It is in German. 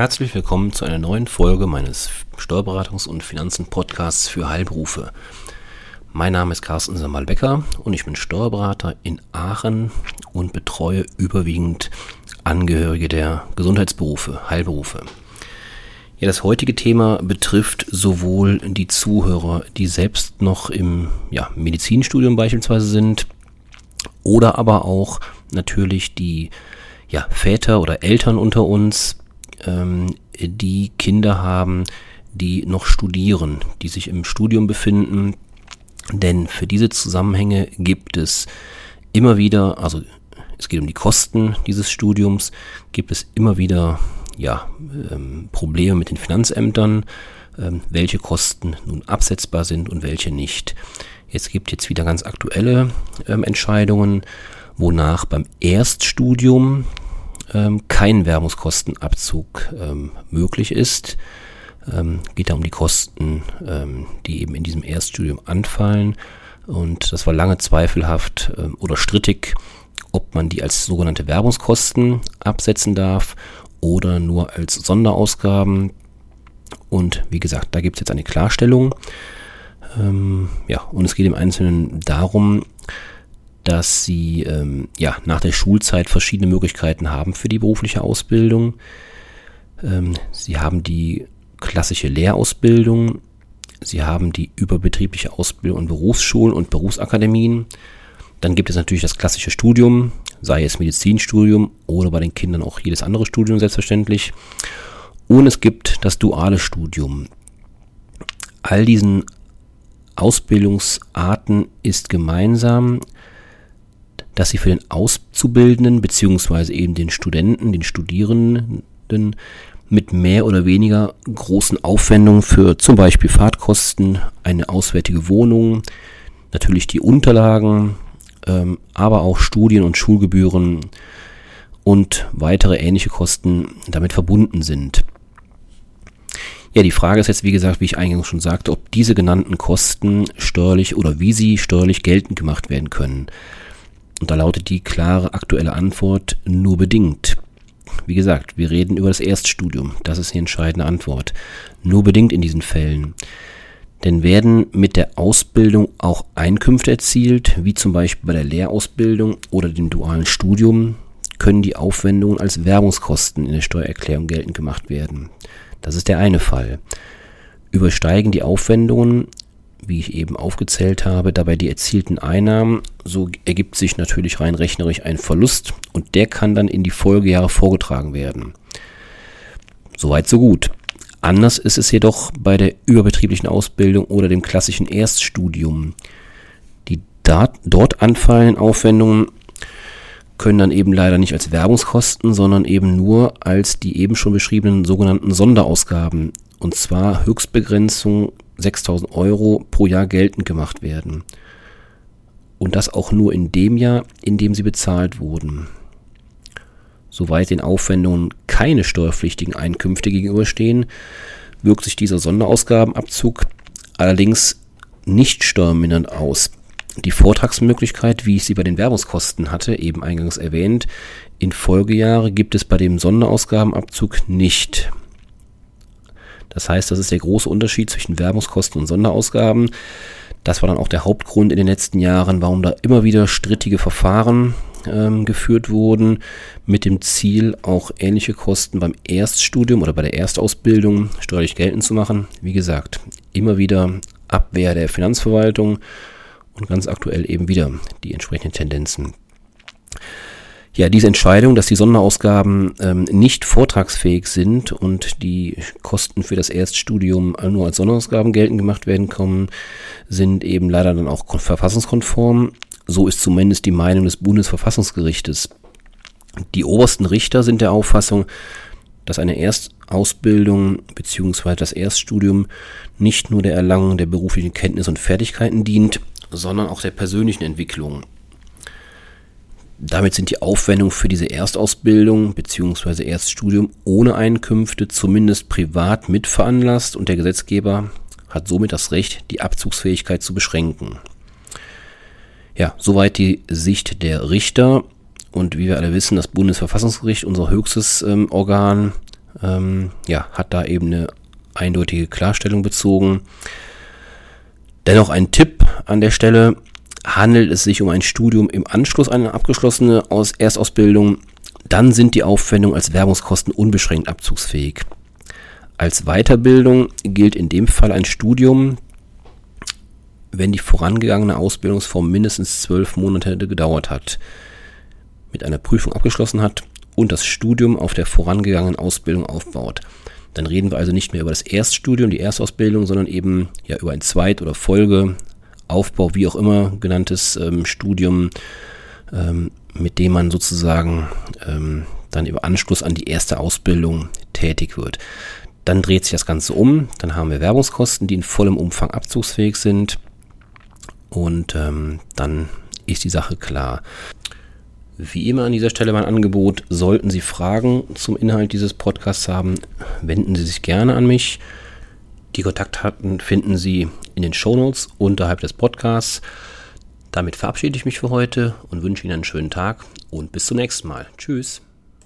Herzlich willkommen zu einer neuen Folge meines Steuerberatungs- und Finanzen-Podcasts für Heilberufe. Mein Name ist Carsten Samal-Becker und ich bin Steuerberater in Aachen und betreue überwiegend Angehörige der Gesundheitsberufe, Heilberufe. Ja, das heutige Thema betrifft sowohl die Zuhörer, die selbst noch im ja, Medizinstudium beispielsweise sind, oder aber auch natürlich die ja, Väter oder Eltern unter uns, ähm, die Kinder haben, die noch studieren, die sich im Studium befinden. Denn für diese Zusammenhänge gibt es immer wieder, also es geht um die Kosten dieses Studiums, gibt es immer wieder ja, ähm, Probleme mit den Finanzämtern, ähm, welche Kosten nun absetzbar sind und welche nicht. Es gibt jetzt wieder ganz aktuelle ähm, Entscheidungen, wonach beim Erststudium ähm, kein Werbungskostenabzug ähm, möglich ist. Ähm, geht da um die Kosten, ähm, die eben in diesem Erststudium anfallen. Und das war lange zweifelhaft ähm, oder strittig, ob man die als sogenannte Werbungskosten absetzen darf oder nur als Sonderausgaben. Und wie gesagt, da gibt es jetzt eine Klarstellung. Ähm, ja, und es geht im Einzelnen darum, dass sie ähm, ja, nach der Schulzeit verschiedene Möglichkeiten haben für die berufliche Ausbildung. Ähm, sie haben die klassische Lehrausbildung, sie haben die überbetriebliche Ausbildung in Berufsschulen und Berufsakademien. Dann gibt es natürlich das klassische Studium, sei es Medizinstudium oder bei den Kindern auch jedes andere Studium selbstverständlich. Und es gibt das duale Studium. All diesen Ausbildungsarten ist gemeinsam, dass sie für den Auszubildenden beziehungsweise eben den Studenten, den Studierenden mit mehr oder weniger großen Aufwendungen für zum Beispiel Fahrtkosten, eine auswärtige Wohnung, natürlich die Unterlagen, ähm, aber auch Studien- und Schulgebühren und weitere ähnliche Kosten damit verbunden sind. Ja, die Frage ist jetzt, wie gesagt, wie ich eingangs schon sagte, ob diese genannten Kosten steuerlich oder wie sie steuerlich geltend gemacht werden können. Und da lautet die klare aktuelle Antwort nur bedingt. Wie gesagt, wir reden über das Erststudium. Das ist die entscheidende Antwort. Nur bedingt in diesen Fällen. Denn werden mit der Ausbildung auch Einkünfte erzielt, wie zum Beispiel bei der Lehrausbildung oder dem dualen Studium, können die Aufwendungen als Werbungskosten in der Steuererklärung geltend gemacht werden. Das ist der eine Fall. Übersteigen die Aufwendungen wie ich eben aufgezählt habe, dabei die erzielten Einnahmen, so ergibt sich natürlich rein rechnerisch ein Verlust und der kann dann in die Folgejahre vorgetragen werden. Soweit so gut. Anders ist es jedoch bei der überbetrieblichen Ausbildung oder dem klassischen Erststudium. Die dort anfallenden Aufwendungen können dann eben leider nicht als Werbungskosten, sondern eben nur als die eben schon beschriebenen sogenannten Sonderausgaben, und zwar Höchstbegrenzung 6000 Euro pro Jahr geltend gemacht werden. Und das auch nur in dem Jahr, in dem sie bezahlt wurden. Soweit den Aufwendungen keine steuerpflichtigen Einkünfte gegenüberstehen, wirkt sich dieser Sonderausgabenabzug allerdings nicht steuermindernd aus. Die Vortragsmöglichkeit, wie ich sie bei den Werbungskosten hatte, eben eingangs erwähnt, in Folgejahre gibt es bei dem Sonderausgabenabzug nicht. Das heißt, das ist der große Unterschied zwischen Werbungskosten und Sonderausgaben. Das war dann auch der Hauptgrund in den letzten Jahren, warum da immer wieder strittige Verfahren ähm, geführt wurden, mit dem Ziel, auch ähnliche Kosten beim Erststudium oder bei der Erstausbildung steuerlich geltend zu machen. Wie gesagt, immer wieder Abwehr der Finanzverwaltung und ganz aktuell eben wieder die entsprechenden Tendenzen. Ja, diese Entscheidung, dass die Sonderausgaben ähm, nicht vortragsfähig sind und die Kosten für das Erststudium nur als Sonderausgaben geltend gemacht werden kommen, sind eben leider dann auch verfassungskonform. So ist zumindest die Meinung des Bundesverfassungsgerichtes. Die obersten Richter sind der Auffassung, dass eine Erstausbildung bzw. das Erststudium nicht nur der Erlangung der beruflichen Kenntnis und Fertigkeiten dient, sondern auch der persönlichen Entwicklung. Damit sind die Aufwendungen für diese Erstausbildung bzw. Erststudium ohne Einkünfte zumindest privat mitveranlasst und der Gesetzgeber hat somit das Recht, die Abzugsfähigkeit zu beschränken. Ja, soweit die Sicht der Richter. Und wie wir alle wissen, das Bundesverfassungsgericht, unser höchstes ähm, Organ, ähm, ja, hat da eben eine eindeutige Klarstellung bezogen. Dennoch ein Tipp an der Stelle, handelt es sich um ein Studium im Anschluss an eine abgeschlossene Aus Erstausbildung, dann sind die Aufwendungen als Werbungskosten unbeschränkt abzugsfähig. Als Weiterbildung gilt in dem Fall ein Studium, wenn die vorangegangene Ausbildungsform mindestens zwölf Monate gedauert hat, mit einer Prüfung abgeschlossen hat und das Studium auf der vorangegangenen Ausbildung aufbaut. Dann reden wir also nicht mehr über das Erststudium, die Erstausbildung, sondern eben ja über ein Zweit- oder Folge, Aufbau, wie auch immer genanntes ähm, Studium, ähm, mit dem man sozusagen ähm, dann im Anschluss an die erste Ausbildung tätig wird. Dann dreht sich das Ganze um, dann haben wir Werbungskosten, die in vollem Umfang abzugsfähig sind und ähm, dann ist die Sache klar. Wie immer an dieser Stelle mein Angebot, sollten Sie Fragen zum Inhalt dieses Podcasts haben, wenden Sie sich gerne an mich. Die Kontaktdaten finden Sie in den Shownotes unterhalb des Podcasts. Damit verabschiede ich mich für heute und wünsche Ihnen einen schönen Tag und bis zum nächsten Mal. Tschüss.